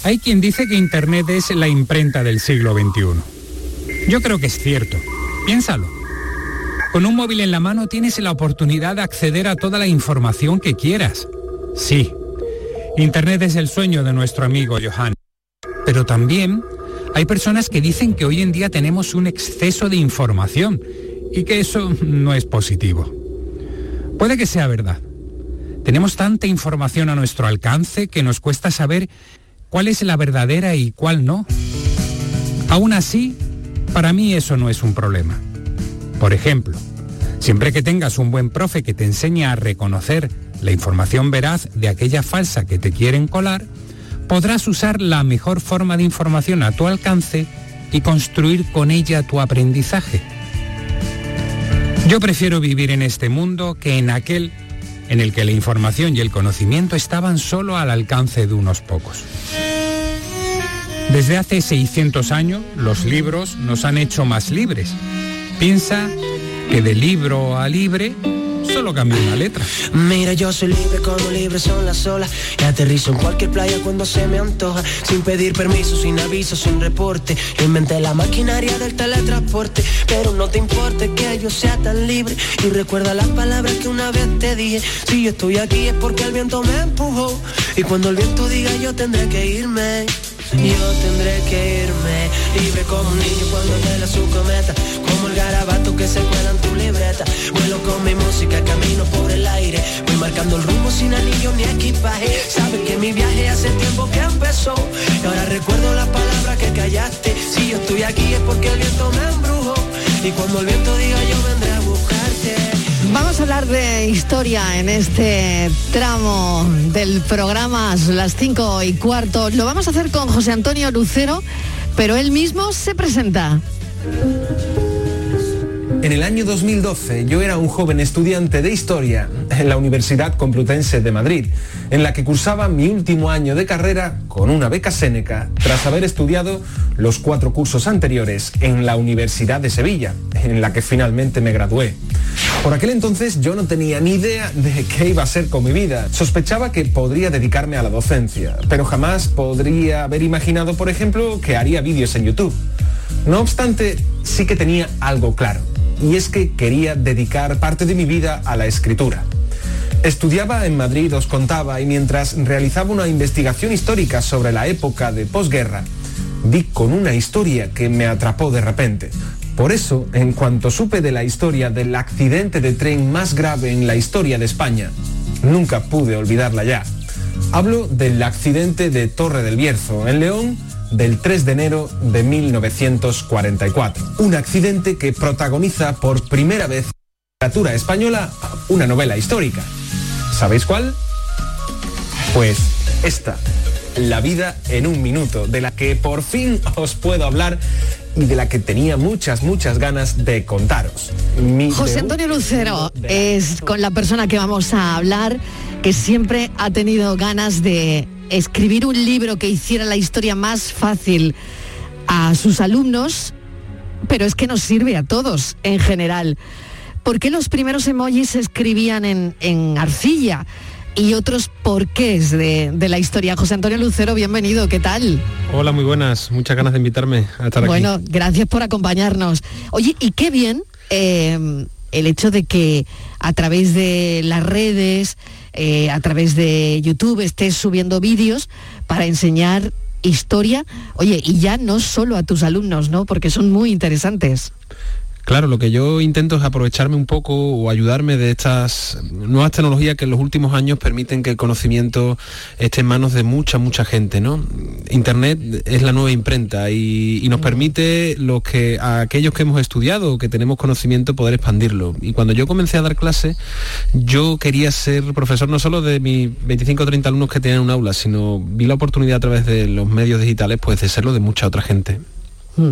Hay quien dice que Internet es la imprenta del siglo XXI. Yo creo que es cierto. Piénsalo. Con un móvil en la mano tienes la oportunidad de acceder a toda la información que quieras. Sí, Internet es el sueño de nuestro amigo Johan. Pero también hay personas que dicen que hoy en día tenemos un exceso de información y que eso no es positivo. Puede que sea verdad. Tenemos tanta información a nuestro alcance que nos cuesta saber cuál es la verdadera y cuál no. Aún así, para mí eso no es un problema. Por ejemplo, siempre que tengas un buen profe que te enseñe a reconocer la información veraz de aquella falsa que te quieren colar, podrás usar la mejor forma de información a tu alcance y construir con ella tu aprendizaje. Yo prefiero vivir en este mundo que en aquel en el que la información y el conocimiento estaban solo al alcance de unos pocos. Desde hace 600 años, los libros nos han hecho más libres Piensa que de libro a libre solo cambia una letra. Mira, yo soy libre como libre son las olas. Y aterrizo en cualquier playa cuando se me antoja. Sin pedir permiso, sin aviso, sin reporte. Inventé la maquinaria del teletransporte. Pero no te importe que yo sea tan libre. Y recuerda las palabras que una vez te dije. Si yo estoy aquí es porque el viento me empujó. Y cuando el viento diga yo tendré que irme. Yo tendré que irme libre como un niño cuando vuela su cometa, como el garabato que se cuela en tu libreta. Vuelo con mi música, camino por el aire, voy marcando el rumbo sin anillo ni equipaje. Sabes que mi viaje hace tiempo que empezó y ahora recuerdo la palabra que callaste. Si yo estoy aquí es porque el viento me embrujó y cuando el viento diga yo vendré a buscarte. Vamos a hablar de historia en este tramo del programa las 5 y cuarto. Lo vamos a hacer con José Antonio Lucero, pero él mismo se presenta. En el año 2012 yo era un joven estudiante de historia en la Universidad Complutense de Madrid, en la que cursaba mi último año de carrera con una beca Séneca tras haber estudiado los cuatro cursos anteriores en la Universidad de Sevilla, en la que finalmente me gradué. Por aquel entonces yo no tenía ni idea de qué iba a ser con mi vida. Sospechaba que podría dedicarme a la docencia, pero jamás podría haber imaginado, por ejemplo, que haría vídeos en YouTube. No obstante, sí que tenía algo claro y es que quería dedicar parte de mi vida a la escritura. Estudiaba en Madrid, os contaba, y mientras realizaba una investigación histórica sobre la época de posguerra, vi con una historia que me atrapó de repente. Por eso, en cuanto supe de la historia del accidente de tren más grave en la historia de España, nunca pude olvidarla ya. Hablo del accidente de Torre del Bierzo, en León, del 3 de enero de 1944. Un accidente que protagoniza por primera vez en la literatura española una novela histórica. ¿Sabéis cuál? Pues esta, La vida en un minuto, de la que por fin os puedo hablar y de la que tenía muchas, muchas ganas de contaros. Mi José Antonio Lucero es con la persona que vamos a hablar, que siempre ha tenido ganas de escribir un libro que hiciera la historia más fácil a sus alumnos, pero es que nos sirve a todos en general. ¿Por qué los primeros emojis se escribían en, en arcilla? Y otros porqués de, de la historia. José Antonio Lucero, bienvenido, ¿qué tal? Hola, muy buenas. Muchas ganas de invitarme a estar Bueno, aquí. gracias por acompañarnos. Oye, y qué bien eh, el hecho de que a través de las redes, eh, a través de YouTube, estés subiendo vídeos para enseñar historia. Oye, y ya no solo a tus alumnos, ¿no? Porque son muy interesantes. Claro, lo que yo intento es aprovecharme un poco o ayudarme de estas nuevas tecnologías que en los últimos años permiten que el conocimiento esté en manos de mucha, mucha gente, ¿no? Internet es la nueva imprenta y, y nos permite los que, a aquellos que hemos estudiado, que tenemos conocimiento, poder expandirlo. Y cuando yo comencé a dar clase, yo quería ser profesor no solo de mis 25 o 30 alumnos que tienen un aula, sino vi la oportunidad a través de los medios digitales, pues de serlo de mucha otra gente. Mm.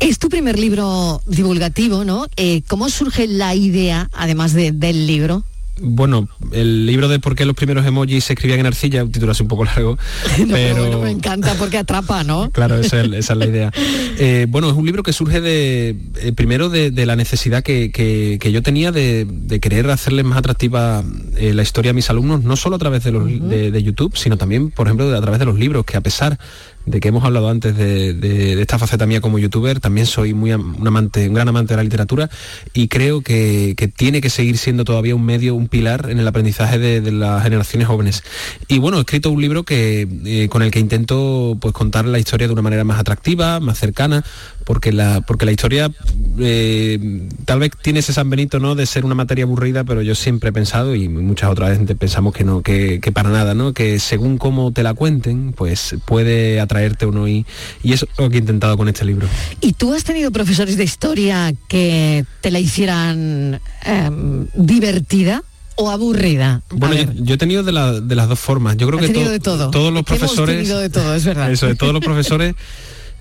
Es tu primer libro divulgativo, ¿no? Eh, ¿Cómo surge la idea, además de- del libro? bueno, el libro de por qué los primeros emojis se escribían en arcilla, un título así un poco largo, No, pero bueno, me encanta porque atrapa, ¿no? Claro, esa es, esa es la idea. Eh, bueno, es un libro que surge de, eh, primero de, de la necesidad que, que- que yo tenía de, de querer hacerles más atractiva eh, la historia a mis alumnos, no solo a través de, los, de, de YouTube, sino también, por ejemplo, a través de los libros, que a pesar de que hemos hablado antes de, esta faceta mía como youtuber, también soy muy un amante, un gran amante de la literatura y creo que, que tiene que seguir siendo todavía un medio, un pilar en el aprendizaje de, de las generaciones jóvenes. Y bueno, he escrito un libro que, eh, con el que intento pues contar la historia de una manera más atractiva, más cercana, porque la, porque la historia eh, tal vez tiene ese San Benito ¿no? de ser una materia aburrida, pero yo siempre he pensado, y muchas otras veces pensamos que no, que, que para nada, ¿no? Que según cómo te la cuenten, pues puede atraerte o no. Y, y eso es lo que he intentado con este libro. ¿Y tú has tenido profesores de historia que te la hicieran em, divertida o aburrida? Bueno, yo, he tenido de, la- de las dos formas. Yo creo has que tenido to- de todo. todos los hemos profesores... tenido de todo, es verdad. Eso, de todos los profesores,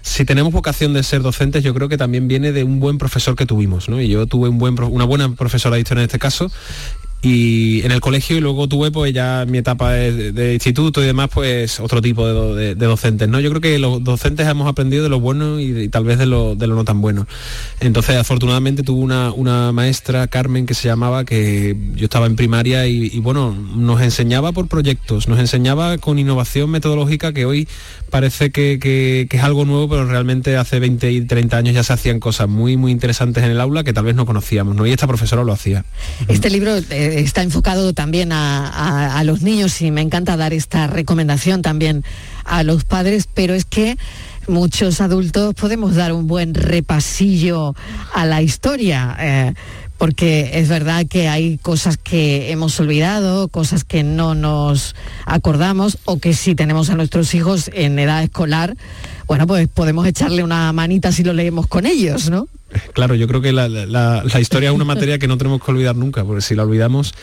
si tenemos vocación de ser docentes, yo creo que también viene de un buen profesor que tuvimos, ¿no? Y yo tuve un buen, una buena profesora de historia en este caso. Y en el colegio y luego tuve pues ya mi etapa de, instituto y demás pues otro tipo de, do- de- de docentes no yo creo que los docentes hemos aprendido de lo bueno y, tal vez de lo, de lo no tan bueno. Entonces afortunadamente tuve una, una maestra Carmen que se llamaba que yo estaba en primaria y, bueno nos enseñaba por proyectos nos enseñaba con innovación metodológica que hoy parece que, que- que es algo nuevo pero realmente hace 20 y 30 años ya se hacían cosas muy muy interesantes en el aula que tal vez no conocíamos no y esta profesora lo hacía. Este libro eh, está enfocado también a, los niños y me encanta dar esta recomendación también a los padres, pero es que muchos adultos podemos dar un buen repasillo a la historia. eh, porque es verdad que hay cosas que hemos olvidado, cosas que no nos acordamos o que si tenemos a nuestros hijos en edad escolar, bueno, pues podemos echarle una manita si lo leemos con ellos, ¿no? Claro, yo creo que la, la- la historia es una materia que no tenemos que olvidar nunca, porque si la olvidamos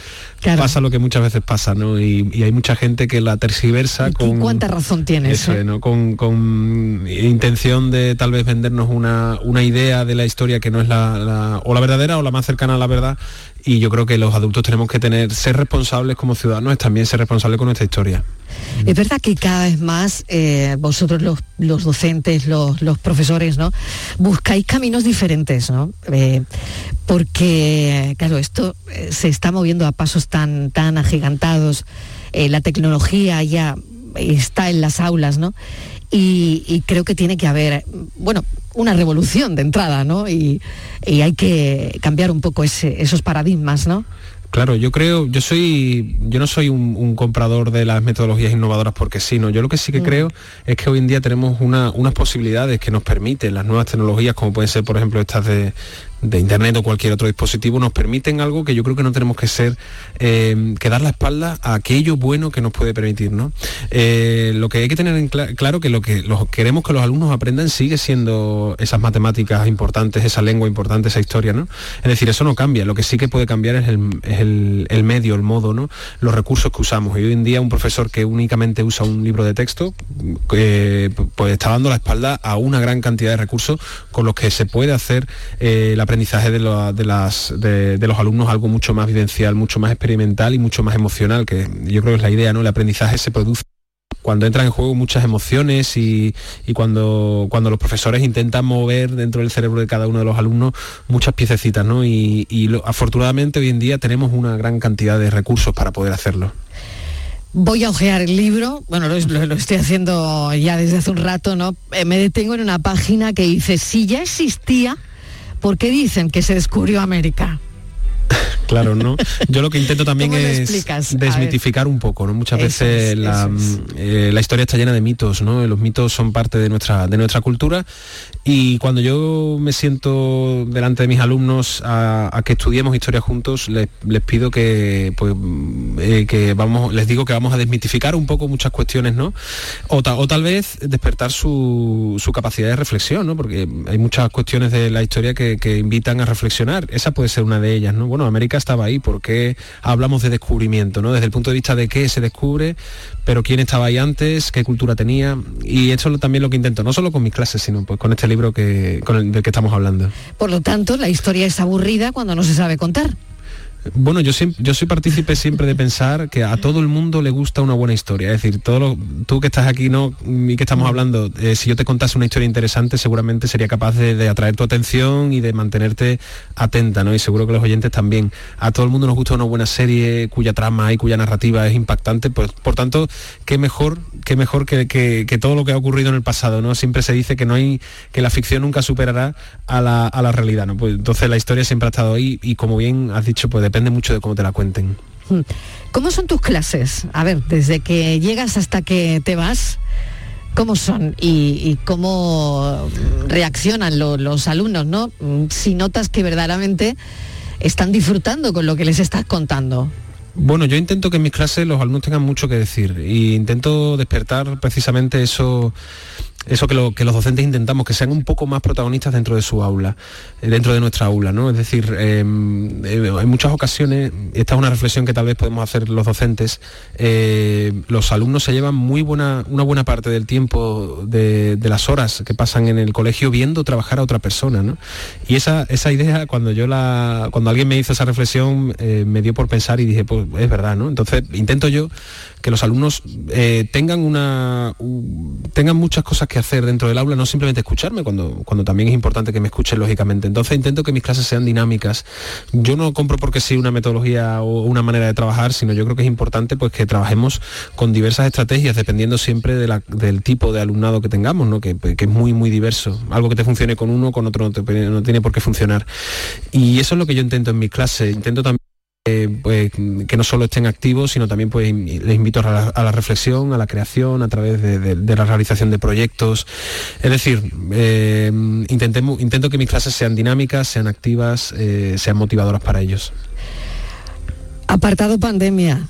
pasa lo que muchas veces pasa, ¿no? Y, y hay mucha gente que la tergiversa ¿Y con... cuánta razón tienes? Eso, eh? ¿no? con, con intención de tal vez vendernos una, una idea de la historia que no es la, la- o la verdadera o la más cercana a la verdad y yo creo que los adultos tenemos que tener ser responsables como ciudadanos es también ser responsables con nuestra historia Es verdad que cada vez más eh, vosotros los, los docentes, los, los profesores, ¿no? Buscáis caminos diferentes, ¿no? Eh, porque, claro, esto eh, se está moviendo a pasos tan, tan agigantados, eh, la tecnología ya está en las aulas, ¿no? Y, y creo que tiene que haber, bueno, una revolución de entrada, ¿no? Y, y hay que cambiar un poco ese- esos paradigmas, ¿no? Claro, yo creo, yo soy, yo no soy un, un comprador de las metodologías innovadoras porque sí, no. Yo lo que sí que creo es que hoy en día tenemos una- unas posibilidades que nos permiten las nuevas tecnologías, como pueden ser, por ejemplo, estas de, de internet o cualquier otro dispositivo, nos permiten algo que yo creo que no tenemos que ser, eh, que dar la espalda a aquello bueno que nos puede permitir, ¿no? Eh, lo que hay que tener en cla- claro que lo que los, queremos que los alumnos aprendan sigue siendo esas matemáticas importantes, esa lengua importante, esa historia, ¿no? Es decir, eso no cambia, lo que sí que puede cambiar es el, el- medio, el modo, ¿no? Los recursos que usamos. Y hoy en día un profesor que únicamente usa un libro de texto, eh, pues está dando la espalda a una gran cantidad de recursos con los que se puede hacer eh, el aprendizaje de, lo- de las, de, de los alumnos algo mucho más vivencial, mucho más experimental y mucho más emocional, que yo creo que es la idea, ¿no? El aprendizaje se produce cuando entran en juego muchas emociones y, y cuando, cuando los profesores intentan mover dentro del cerebro de cada uno de los alumnos muchas piececitas, ¿no? Y, y afortunadamente hoy en día tenemos una gran cantidad de recursos para poder hacerlo. Voy a ojear el libro, bueno, lo, lo- lo estoy haciendo ya desde hace un rato, ¿no? Eh, me detengo en una página que dice, si ya existía, ¿por qué dicen que se descubrió América? Claro, ¿no? Yo lo que intento también ¿Cómo lo es desmitificar un poco, ¿no? Muchas Eso veces es, la, es. eh, la historia está llena de mitos, ¿no? Los mitos son parte de nuestra, de nuestra cultura y cuando yo me siento delante de mis alumnos a, a que estudiemos historia juntos, les, les pido que, pues, eh, que vamos, les digo que vamos a desmitificar un poco muchas cuestiones, ¿no? O, ta- o tal vez despertar su, su capacidad de reflexión, ¿no? Porque hay muchas cuestiones de la historia que, que invitan a reflexionar. Esa puede ser una de ellas, ¿no? Bueno, América estaba ahí, ¿por qué hablamos de descubrimiento, ¿no? Desde el punto de vista de qué se descubre, pero quién estaba ahí antes, qué cultura tenía. Y eso también lo que intento, no solo con mis clases, sino pues con este libro que, del que estamos hablando. Por lo tanto, la historia es aburrida cuando no se sabe contar. Bueno, yo, yo soy partícipe siempre de pensar que a todo el mundo le gusta una buena historia. Es decir, todo lo- tú que estás aquí no y que estamos hablando, eh, si yo te contase una historia interesante, seguramente sería capaz de, atraer tu atención y de mantenerte atenta, ¿no? Y seguro que los oyentes también. A todo el mundo nos gusta una buena serie cuya trama y cuya narrativa es impactante. Pues, por tanto, qué mejor, qué mejor que, que- que todo lo que ha ocurrido en el pasado, ¿no? Siempre se dice que no hay, que la ficción nunca superará a la, a la realidad, ¿no? Pues entonces la historia siempre ha estado ahí y como bien has dicho, pues depende mucho de cómo te la cuenten. Hmm. ¿Cómo son tus clases? A ver, desde que llegas hasta que te vas, ¿cómo son? Y, y cómo reaccionan lo- los alumnos, ¿no? Si notas que verdaderamente están disfrutando con lo que les estás contando. Bueno, yo intento que en mis clases los alumnos tengan mucho que decir e intento despertar precisamente eso, eso que, lo- que los docentes intentamos, que sean un poco más protagonistas dentro de su aula, eh, dentro de nuestra aula, ¿no? Es decir, eh, eh, en muchas ocasiones, esta es una reflexión que tal vez podemos hacer los docentes, eh, los alumnos se llevan muy buena, una buena parte del tiempo de, las horas que pasan en el colegio viendo trabajar a otra persona, ¿no? Y esa, esa idea, cuando yo la, cuando alguien me hizo esa reflexión, me dio por pensar y dije, pues es verdad, ¿no? Entonces intento yo que los alumnos tengan una tengan muchas cosas que hacer dentro del aula, no simplemente escucharme, cuando, cuando también es importante que me escuchen lógicamente. Entonces intento que mis clases sean dinámicas. Yo no compro porque sí una metodología o una manera de trabajar, sino yo creo que es importante pues que trabajemos con diversas estrategias, dependiendo siempre de la- del tipo de alumnado que tengamos, ¿no? que, que es muy, muy diverso. Algo que te funcione con uno, con otro no, te- no tiene por qué funcionar. Y eso es lo que yo intento en mis clases. Intento también eh, pues, que no solo estén activos, sino también pues, les invito a la, reflexión, a la creación, a través de, la realización de proyectos. Es decir, eh, intentemos, intento que mis clases sean dinámicas, sean activas, eh, sean motivadoras para ellos. Apartado pandemia,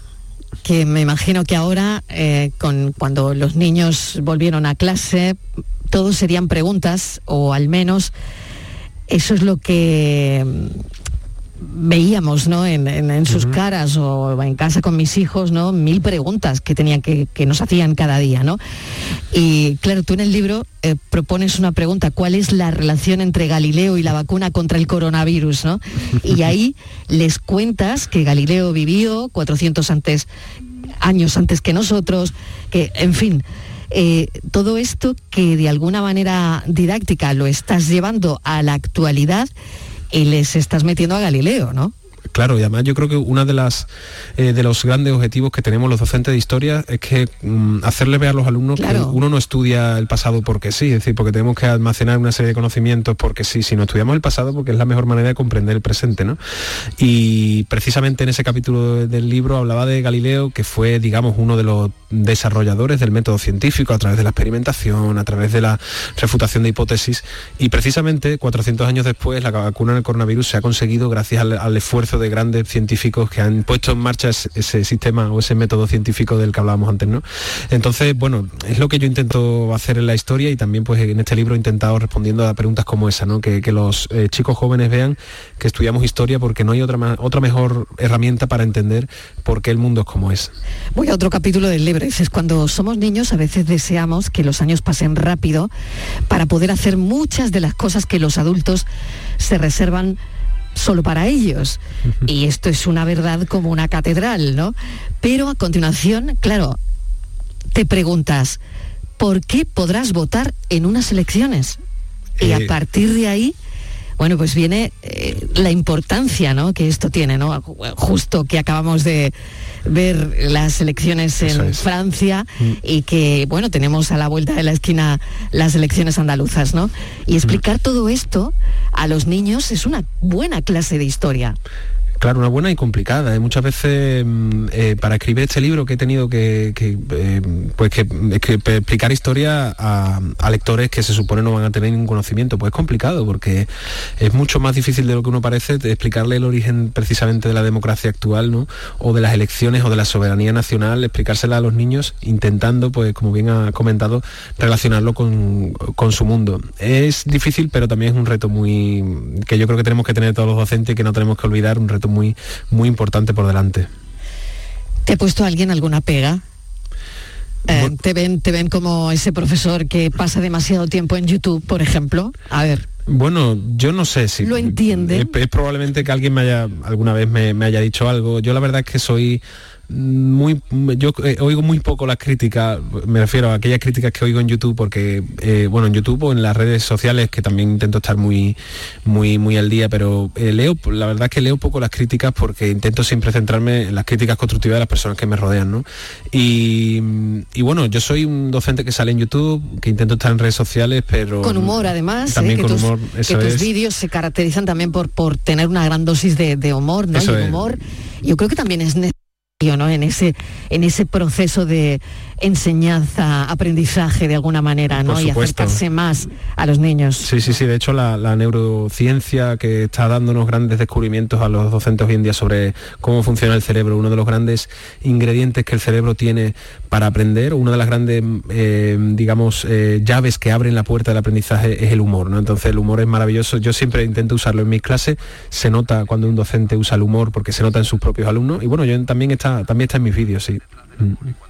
que me imagino que ahora, con, cuando los niños volvieron a clase, todos serían preguntas, o al menos eso es lo que veíamos ¿no? en, en- en sus caras o en casa con mis hijos, ¿no? Mil preguntas que tenían que, que nos hacían cada día, ¿no? Y claro, tú en el libro eh, propones una pregunta, ¿cuál es la relación entre Galileo y la vacuna contra el coronavirus, ¿no? Y ahí les cuentas que Galileo vivió 400 antes, años antes que nosotros, que, en fin, eh, todo esto que de alguna manera didáctica lo estás llevando a la actualidad y les estás metiendo a Galileo, ¿no? Claro, y además yo creo que uno de las eh, de los grandes objetivos que tenemos los docentes de historia es que mm, hacerle ver a los alumnos Claro. que uno no estudia el pasado porque sí, es decir, porque tenemos que almacenar una serie de conocimientos porque sí, sino estudiamos el pasado porque es la mejor manera de comprender el presente, ¿no? Y precisamente en ese capítulo de- del libro hablaba de Galileo, que fue, digamos, uno de los desarrolladores del método científico a través de la experimentación, a través de la refutación de hipótesis, y precisamente 400 años después la vacuna del coronavirus se ha conseguido gracias al, al esfuerzo de grandes científicos que han puesto en marcha ese, sistema o ese método científico del que hablábamos antes, ¿no? Entonces, bueno, es lo que yo intento hacer en la historia y también pues en este libro he intentado respondiendo a preguntas como esa, ¿no? Que, los eh, chicos jóvenes vean que estudiamos historia porque no hay otra, otra mejor herramienta para entender por qué el mundo es como es. Voy a otro capítulo del libro. Dices, cuando somos niños a veces deseamos que los años pasen rápido para poder hacer muchas de las cosas que los adultos se reservan solo para ellos. Y esto es una verdad como una catedral, ¿no? Pero a continuación, claro, te preguntas, ¿por qué podrás votar en unas elecciones? Y a Eh, partir de ahí, bueno, pues viene eh, la importancia ¿no? que esto tiene, ¿no? Justo que acabamos de ver las elecciones en es. Francia y que, bueno, tenemos a la vuelta de la esquina las elecciones andaluzas, ¿no? Y explicar todo esto a los niños es una buena clase de historia. Claro, una buena y complicada. ¿eh? Muchas veces mm, eh, para escribir este libro que he tenido que, eh, pues que, explicar historia a, lectores que se supone no van a tener ningún conocimiento, pues es complicado porque es mucho más difícil de lo que uno parece explicarle el origen precisamente de la democracia actual, ¿no? O de las elecciones o de la soberanía nacional, explicársela a los niños intentando, pues como bien ha comentado, relacionarlo con, con su mundo. Es difícil, pero también es un reto muy que yo creo que tenemos que tener todos los docentes y que no tenemos que olvidar, un reto muy, muy importante por delante. ¿Te ha puesto alguien alguna pega? Eh, ¿te, ven, ¿Te ven como ese profesor que pasa demasiado tiempo en YouTube, por ejemplo? A ver. Bueno, yo no sé si... ¿Lo entiende? Es, es probablemente que alguien me haya, alguna vez me, me haya dicho algo. Yo la verdad es que soy muy yo eh, oigo muy poco las críticas me refiero a aquellas críticas que oigo en YouTube porque eh, bueno en YouTube o en las redes sociales que también intento estar muy muy muy al día pero eh, leo la verdad es que leo poco las críticas porque intento siempre centrarme en las críticas constructivas de las personas que me rodean ¿no? y, y bueno yo soy un docente que sale en YouTube que intento estar en redes sociales pero con humor además también ¿eh? con que tus, humor que eso tus es. vídeos se caracterizan también por por tener una gran dosis de, de humor no Eso y es. yo creo que también es necesario ¿no? en ese en ese proceso de enseñanza aprendizaje de alguna manera no y acercarse más a los niños Sí, sí, sí. De hecho, la, la neurociencia que está dándonos grandes descubrimientos a los docentes hoy en día sobre cómo funciona el cerebro, uno de los grandes ingredientes que el cerebro tiene para aprender, una de las grandes, eh, digamos, eh, llaves que abren la puerta del aprendizaje es el humor, ¿no? Entonces, el humor es maravilloso. Yo siempre intento usarlo en mis clases. Se nota cuando un docente usa el humor porque se nota en sus propios alumnos. Y bueno, yo también está, también está en mis vídeos, sí. Mm.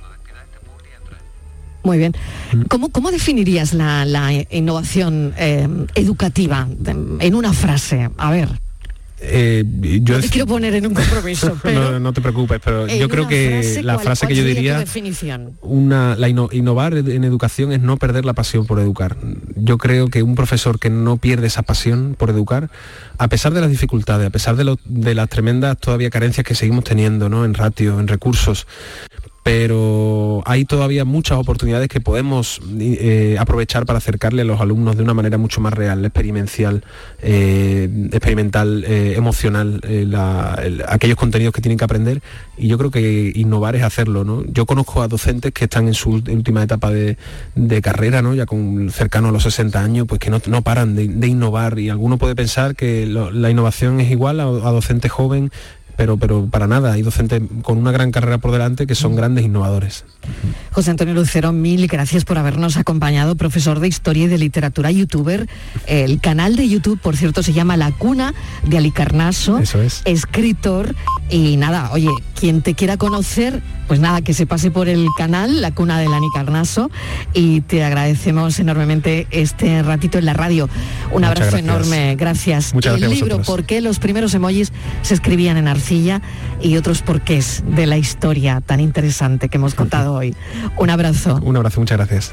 Muy bien. ¿Cómo, cómo definirías la, la innovación eh, educativa de- en una frase? A ver, Eh, yo no te quiero poner en un compromiso, pero no, no te preocupes, pero yo creo que frase, la ¿cuál- frase que yo diría una, la inno- innovar en educación es no perder la pasión por educar. Yo creo que un profesor que no pierde esa pasión por educar, a pesar de las dificultades, a pesar de, lo- de las tremendas todavía carencias que seguimos teniendo ¿no? en ratio, en recursos, pero hay todavía muchas oportunidades que podemos eh, aprovechar para acercarle a los alumnos de una manera mucho más real, experiencial, eh, experimental, eh, emocional, aquellos contenidos que tienen que aprender y yo creo que innovar es hacerlo. ¿no? Yo conozco a docentes que están en su última etapa de, carrera, ¿no? ya con cercano a los 60 años, pues que no, no paran de, innovar y alguno puede pensar que la innovación es igual a, a docente joven pero, pero para nada, hay docentes con una gran carrera por delante que son grandes innovadores. José Antonio Lucero, mil gracias por habernos acompañado, profesor de Historia y de Literatura, youtuber. El canal de YouTube, por cierto, se llama La Cuna de Alicarnaso. Eso es. Escritor. Y nada, oye, quien te quiera conocer, pues nada, que se pase por el canal, La Cuna del Alicarnaso. Y te agradecemos enormemente este ratito en la radio. Un Muchas abrazo gracias. enorme, gracias. Muchas el gracias libro. ¿por qué los primeros emojis se escribían en arcilla? Y otros porqués de la historia tan interesante que hemos contado hoy. Un abrazo. Un abrazo, muchas gracias.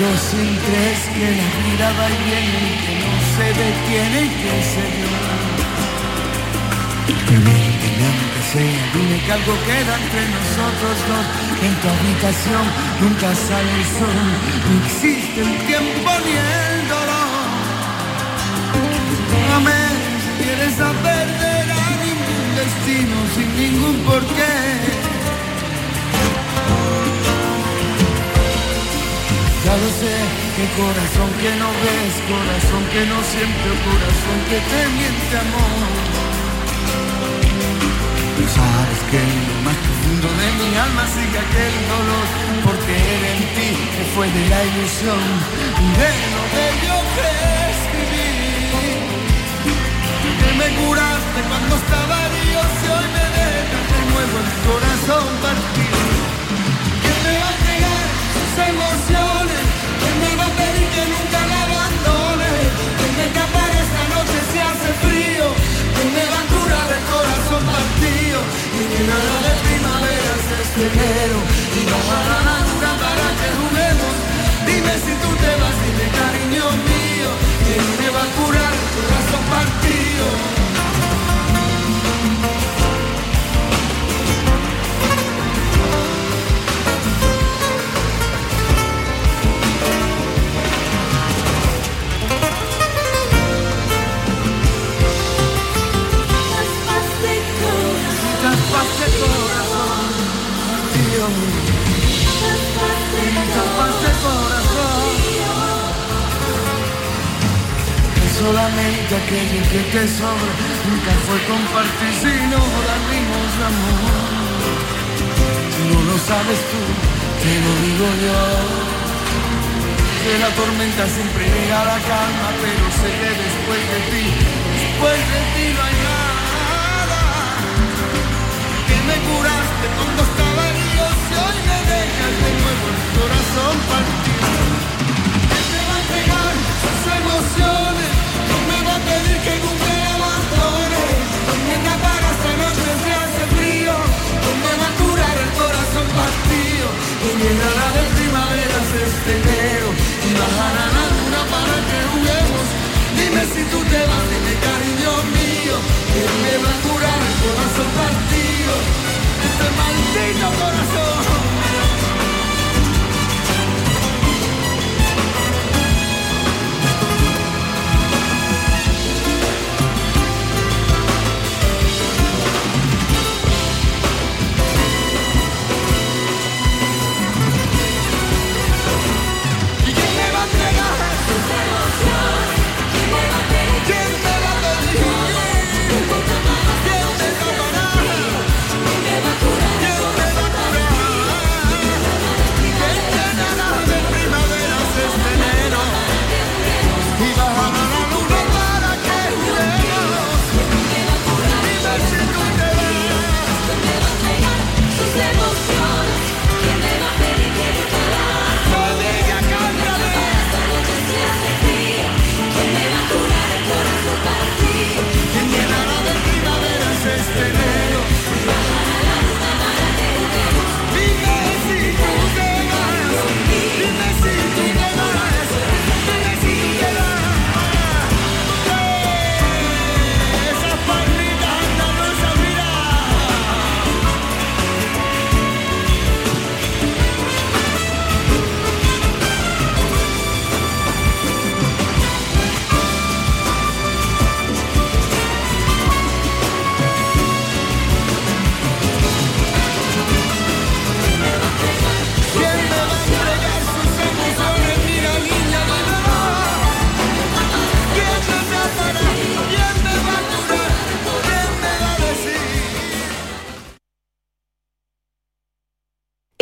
sin tres, que la vida va y viene y que no se detiene y que se dio. Que miente sea, dime que algo queda entre nosotros dos. En tu habitación nunca sale el sol, no existe el tiempo ni el dolor. Amén, si quieres saber de ningún destino sin ningún porqué. Ya lo sé, que corazón que no ves, corazón que no siente, corazón que te miente amor. Tú sabes que en lo más profundo de mi alma sigue aquel dolor por creer en ti que fue de la ilusión de lo que escribí. Que me curaste cuando estaba herido, si hoy me dejas de nuevo el corazón partido. Que me va a entregar sus emociones, pedir que nunca la abandone, que me escapar esta noche si hace frío, me va a curar el corazón partido, y que nada de primavera es este enero, y no habrá nada para que juguemos, dime si tú te vas, dime cariño mío, que sobra Nunca fue compartir sino dar de amor No lo sabes tú, te lo digo yo que la tormenta siempre llega la calma, pero sé que después de ti, después de ti no hay nada. Que me curaste cuando estaba herido, si hoy me dejas de nuevo el corazón partido. Que te va a entregar sus emociones, Y llenará de primaveras este enero y bajará la luna para que juguemos. Dime si tú te vas, dime cariño mío, que me va a curar el corazón partido. Este maldito corazón.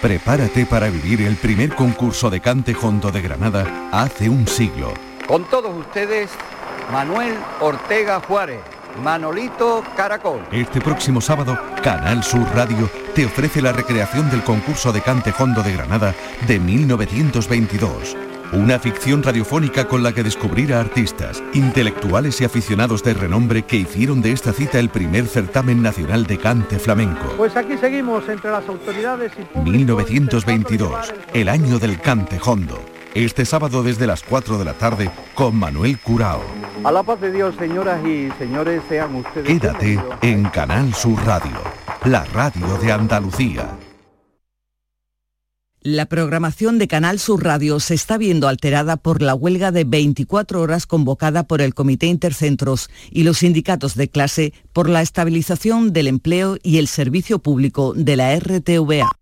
Prepárate para vivir el primer concurso de cante hondo de Granada hace un siglo. Con todos ustedes, Manuel Ortega Juárez, Manolito Caracol. Este próximo sábado, Canal Sur Radio te ofrece la recreación del concurso de cante hondo de Granada de 1922. Una ficción radiofónica con la que descubrir a artistas, intelectuales y aficionados de renombre que hicieron de esta cita el primer certamen nacional de cante flamenco. Pues aquí seguimos entre las autoridades y público 1922, el año del cante hondo. Este sábado desde las 4 de la tarde con Manuel Curao. A la paz de Dios, señoras y señores, sean ustedes Quédate en Canal Sur Radio, la radio de Andalucía. La programación de Canal Sur Radio se está viendo alterada por la huelga de 24 horas convocada por el Comité Intercentros y los sindicatos de clase por la estabilización del empleo y el servicio público de la RTVA.